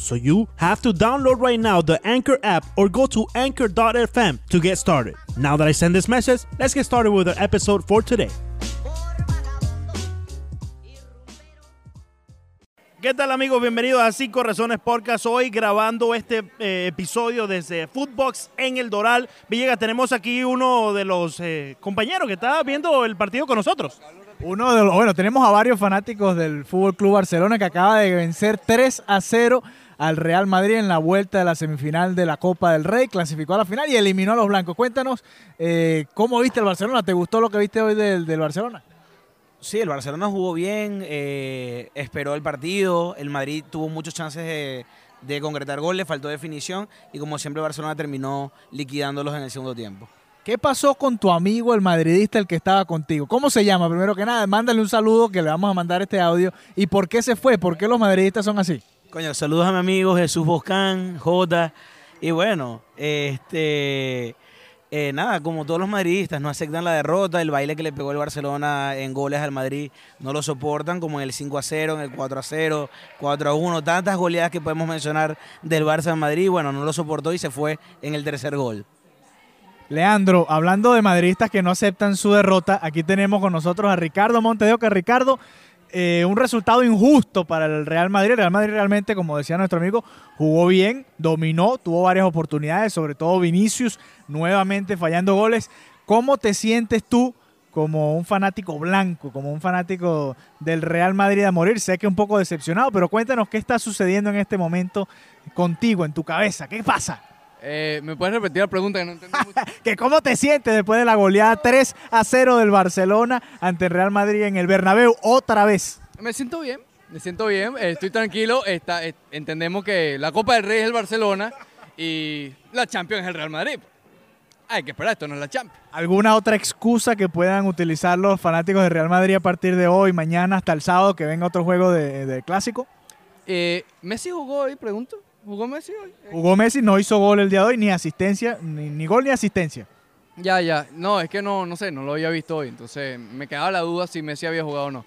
So you have to download right now the Anchor app or go to anchor.fm to get started. Now that I send this message, let's get started with our episode for today. ¿Qué tal amigos? Bienvenidos a Cinco Razones Podcast. Hoy grabando este eh, episodio desde Footbox en el Doral. Villegas, tenemos aquí uno de los eh, compañeros que está viendo el partido con nosotros. Uno de los, bueno, tenemos a varios fanáticos del Fútbol Club Barcelona que acaba de vencer 3 a 0 al Real Madrid en la vuelta de la semifinal de la Copa del Rey, clasificó a la final y eliminó a los blancos. Cuéntanos, eh, ¿cómo viste el Barcelona? ¿Te gustó lo que viste hoy del, del Barcelona? Sí, el Barcelona jugó bien, eh, esperó el partido, el Madrid tuvo muchos chances de, de concretar goles, faltó definición y como siempre Barcelona terminó liquidándolos en el segundo tiempo. ¿Qué pasó con tu amigo el madridista, el que estaba contigo? ¿Cómo se llama? Primero que nada, mándale un saludo que le vamos a mandar este audio. ¿Y por qué se fue? ¿Por qué los madridistas son así? Coño, saludos a mi amigo Jesús Boscán, Jota. Y bueno, este. eh, nada, como todos los madridistas, no aceptan la derrota. El baile que le pegó el Barcelona en goles al Madrid no lo soportan, como en el 5 a 0, en el 4 a 0, 4 a 1. Tantas goleadas que podemos mencionar del Barça en Madrid. Bueno, no lo soportó y se fue en el tercer gol. Leandro, hablando de madridistas que no aceptan su derrota, aquí tenemos con nosotros a Ricardo Montedeo, que Ricardo, eh, un resultado injusto para el Real Madrid. El Real Madrid realmente, como decía nuestro amigo, jugó bien, dominó, tuvo varias oportunidades, sobre todo Vinicius, nuevamente fallando goles. ¿Cómo te sientes tú como un fanático blanco, como un fanático del Real Madrid a morir? Sé que un poco decepcionado, pero cuéntanos qué está sucediendo en este momento contigo, en tu cabeza. ¿Qué pasa? Eh, ¿Me puedes repetir la pregunta que no entendí mucho? que ¿Cómo te sientes después de la goleada 3 a 0 del Barcelona ante el Real Madrid en el Bernabéu otra vez? Me siento bien, me siento bien, eh, estoy tranquilo. Está, eh, entendemos que la Copa del Rey es el Barcelona y la Champions es el Real Madrid. Hay que esperar, esto no es la Champions. ¿Alguna otra excusa que puedan utilizar los fanáticos del Real Madrid a partir de hoy, mañana hasta el sábado que venga otro juego de, de clásico? Eh, ¿Messi jugó hoy, pregunto? ¿Jugó Messi hoy? Jugó Messi, no hizo gol el día de hoy, ni asistencia, ni, ni gol ni asistencia. Ya, ya. No, es que no, no sé, no lo había visto hoy. Entonces me quedaba la duda si Messi había jugado o no.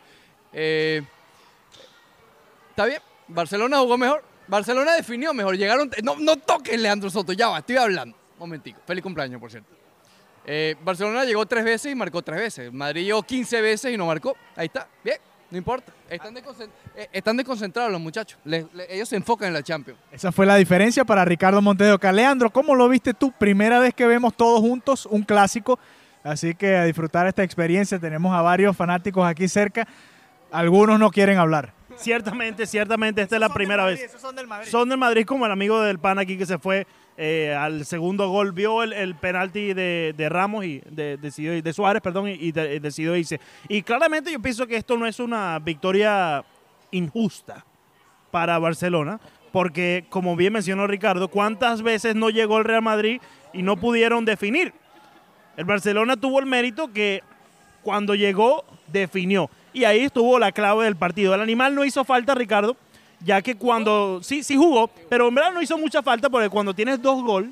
Eh, Está bien, Barcelona jugó mejor. Barcelona definió mejor. Llegaron. No, no toques, Leandro Soto, ya va, estoy hablando. Momentico. Feliz cumpleaños, por cierto. Eh, Barcelona llegó tres veces y marcó tres veces. Madrid llegó 15 veces y no marcó. Ahí está, bien, no importa. Eh, están desconcentrados los muchachos. Ellos se enfocan en la Champions. Esa fue la diferencia para Ricardo Montedeo. Leandro, ¿cómo lo viste tú? Primera vez que vemos todos juntos un clásico. Así que a disfrutar esta experiencia. Tenemos a varios fanáticos aquí cerca. Algunos no quieren hablar. Ciertamente, ciertamente, esta es la primera vez. son del Madrid. Son del Madrid como el amigo del pan aquí que se fue eh, al segundo gol, vio el, el penalti de, de Ramos y de, decidió, de Suárez, perdón, y, y de- decidió irse. Y claramente yo pienso que esto no es una victoria injusta para Barcelona, porque como bien mencionó Ricardo, ¿cuántas veces no llegó el Real Madrid y no pudieron definir? El Barcelona tuvo el mérito que cuando llegó definió. Y ahí estuvo la clave del partido. El animal no hizo falta, Ricardo, ya que cuando sí, sí jugó, pero en verdad no hizo mucha falta porque cuando tienes dos gol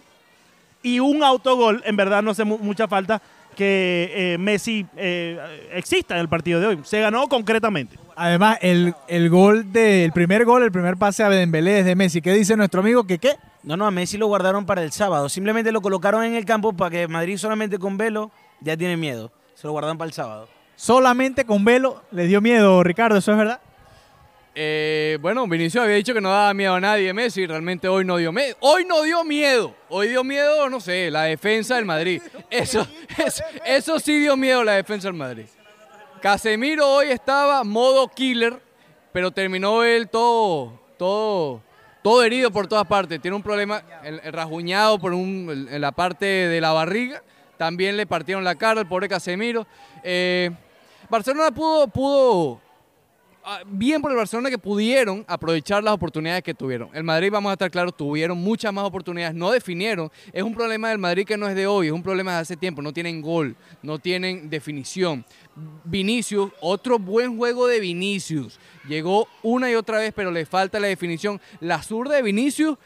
y un autogol, en verdad no hace mu- mucha falta que eh, Messi eh, exista en el partido de hoy. Se ganó concretamente. Además, el, el gol de, el primer gol, el primer pase a Dembélé es de Messi. ¿Qué dice nuestro amigo? ¿Que qué? No, no, a Messi lo guardaron para el sábado. Simplemente lo colocaron en el campo para que Madrid solamente con Velo ya tiene miedo. Se lo guardaron para el sábado. Solamente con Velo le dio miedo, Ricardo, ¿eso es verdad? Eh, bueno, Vinicius había dicho que no daba miedo a nadie Messi, realmente hoy no dio miedo. Hoy no dio miedo. Hoy dio miedo, no sé, la defensa del Madrid. Eso, eso, sí dio miedo la defensa del Madrid. Casemiro hoy estaba modo killer, pero terminó él todo, todo, todo herido por todas partes. Tiene un problema, el, rasguñado por un, en la parte de la barriga. También le partieron la cara al pobre Casemiro. Eh, Barcelona pudo, pudo ah, bien por el Barcelona que pudieron aprovechar las oportunidades que tuvieron. El Madrid, vamos a estar claros, tuvieron muchas más oportunidades, no definieron. Es un problema del Madrid que no es de hoy, es un problema de hace tiempo. No tienen gol, no tienen definición. Vinicius, otro buen juego de Vinicius. Llegó una y otra vez, pero le falta la definición. La zurda de Vinicius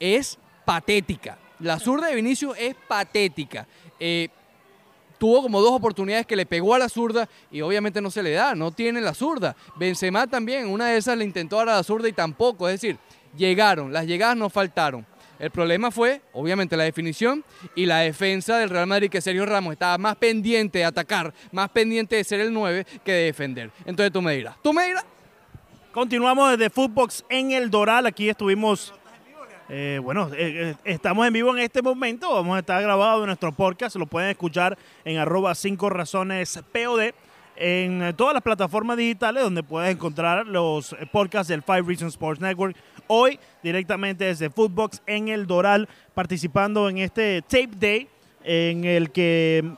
es patética. La zurda de Vinicius es patética. Eh, tuvo como dos oportunidades que le pegó a la zurda y obviamente no se le da, no tiene la zurda. Benzema también, una de esas le intentó dar a la zurda y tampoco, es decir, llegaron, las llegadas no faltaron. El problema fue, obviamente, la definición y la defensa del Real Madrid, que Sergio Ramos estaba más pendiente de atacar, más pendiente de ser el 9 que de defender. Entonces tú me dirás, tú me dirás. Continuamos desde Footbox en el Doral. Aquí estuvimos. Eh, bueno, eh, eh, estamos en vivo en este momento. Vamos a estar grabados en nuestro podcast. Lo pueden escuchar en arroba 5 razones POD. En todas las plataformas digitales donde puedes encontrar los podcasts del Five Reasons Sports Network. Hoy, directamente desde Footbox en el Doral, participando en este Tape Day en el que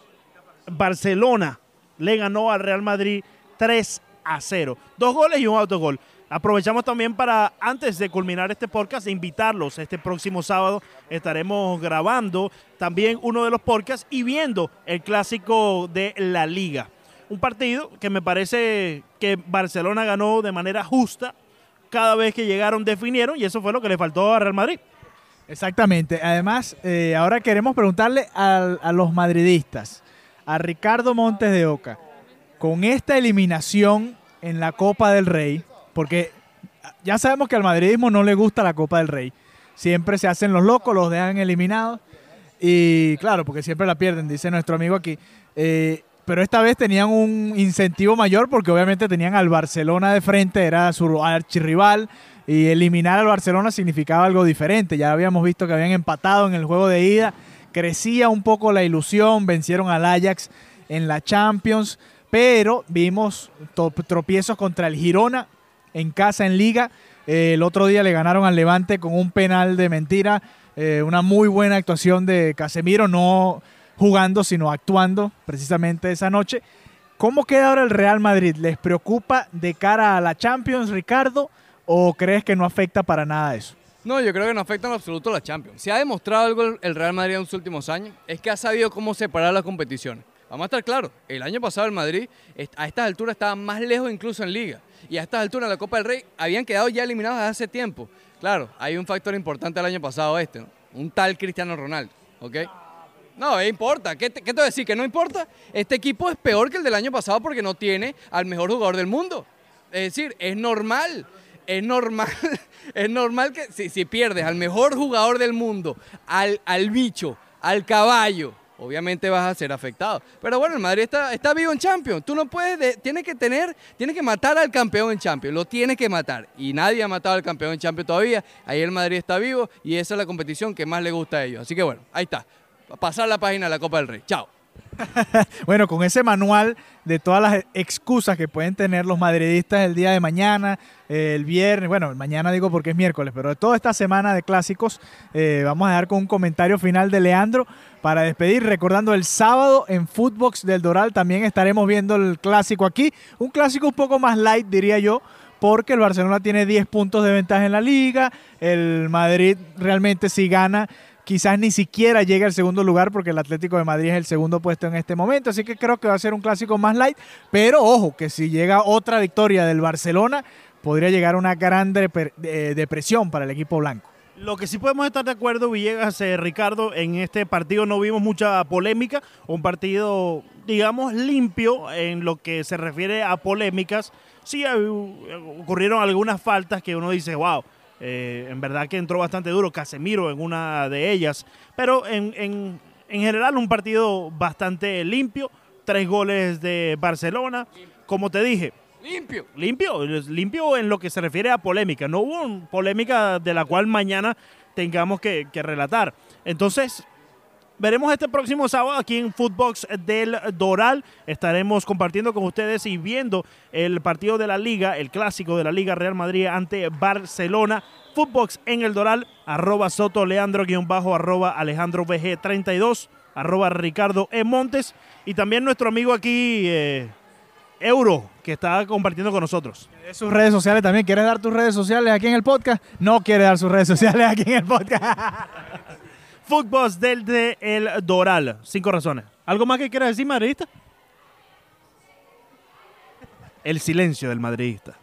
Barcelona le ganó al Real Madrid 3 a 0. Dos goles y un autogol. Aprovechamos también para, antes de culminar este podcast, invitarlos. Este próximo sábado estaremos grabando también uno de los podcasts y viendo el clásico de la liga. Un partido que me parece que Barcelona ganó de manera justa. Cada vez que llegaron definieron y eso fue lo que le faltó a Real Madrid. Exactamente. Además, eh, ahora queremos preguntarle a, a los madridistas, a Ricardo Montes de Oca, con esta eliminación en la Copa del Rey, porque ya sabemos que al madridismo no le gusta la Copa del Rey. Siempre se hacen los locos, los dejan eliminados. Y claro, porque siempre la pierden, dice nuestro amigo aquí. Eh, pero esta vez tenían un incentivo mayor porque obviamente tenían al Barcelona de frente, era su archirrival. Y eliminar al Barcelona significaba algo diferente. Ya habíamos visto que habían empatado en el juego de ida. Crecía un poco la ilusión, vencieron al Ajax en la Champions. Pero vimos tropiezos contra el Girona en casa en liga. Eh, el otro día le ganaron al Levante con un penal de mentira. Eh, una muy buena actuación de Casemiro, no jugando, sino actuando precisamente esa noche. ¿Cómo queda ahora el Real Madrid? ¿Les preocupa de cara a la Champions, Ricardo? ¿O crees que no afecta para nada eso? No, yo creo que no afecta en absoluto a la Champions. Si ha demostrado algo el- Real Madrid en los últimos años, es que ha sabido cómo separar las competiciones. Vamos a estar claros, el año pasado el Madrid a estas alturas estaba más lejos incluso en Liga. Y a estas alturas la Copa del Rey habían quedado ya eliminados hace tiempo. Claro, hay un factor importante el año pasado este, ¿no? un tal Cristiano Ronaldo, ¿ok? No, eh, importa. ¿Qué te, qué voy a decir? ¿Que no importa? Este equipo es peor que el del año pasado porque no tiene al mejor jugador del mundo. Es decir, es normal. Es normal. Es normal que si, si pierdes al mejor jugador del mundo, al, al bicho, al caballo, obviamente vas a ser afectado. Pero bueno, el Madrid está, está vivo en Champions. Tú no puedes, de- tienes que tener, tienes que matar al campeón en Champions. Lo tienes que matar. Y nadie ha matado al campeón en Champions todavía. Ahí el Madrid está vivo y esa es la competición que más le gusta a ellos. Así que bueno, ahí está. Pasar la página de la Copa del Rey. Chao. Bueno, con ese manual de todas las excusas que pueden tener los madridistas el día de mañana, el viernes, bueno, mañana digo porque es miércoles, pero de toda esta semana de clásicos, eh, vamos a dar con un comentario final de Leandro para despedir, recordando el sábado en Footbox del Doral también estaremos viendo el clásico aquí, un clásico un poco más light diría yo, porque el Barcelona tiene 10 puntos de ventaja en la liga, el Madrid realmente si gana quizás ni siquiera llegue al segundo lugar porque el Atlético de Madrid es el segundo puesto en este momento, así que creo que va a ser un clásico más light, pero ojo, que si llega otra victoria del Barcelona, podría llegar una gran depre- depresión para el equipo blanco. Lo que sí podemos estar de acuerdo, Villegas, eh, Ricardo, en este partido no vimos mucha polémica, un partido, digamos, limpio en lo que se refiere a polémicas. Sí ocurrieron algunas faltas que uno dice, wow, eh, en verdad que entró bastante duro Casemiro en una de ellas, pero en, en- en general un partido bastante limpio, tres goles de Barcelona, como te dije, Limpio. limpio, limpio en lo que se refiere a polémica. No hubo polémica de la cual mañana tengamos que, que relatar. Entonces, veremos este próximo sábado aquí en Footbox del Doral. Estaremos compartiendo con ustedes y viendo el partido de la Liga, el clásico de la Liga Real Madrid ante Barcelona. Footbox en el Doral, arroba Soto Leandro guion bajo, arroba Alejandro VG 32, arroba Ricardo E. Montes y también nuestro amigo aquí, eh, Euro, que está compartiendo con nosotros. Sus redes sociales también. ¿Quieres dar tus redes sociales aquí en el podcast? No quiere dar sus redes sociales aquí en el podcast. Fútbol del de El Doral. Cinco razones. ¿Algo más que quieras decir, madridista? El silencio del madridista.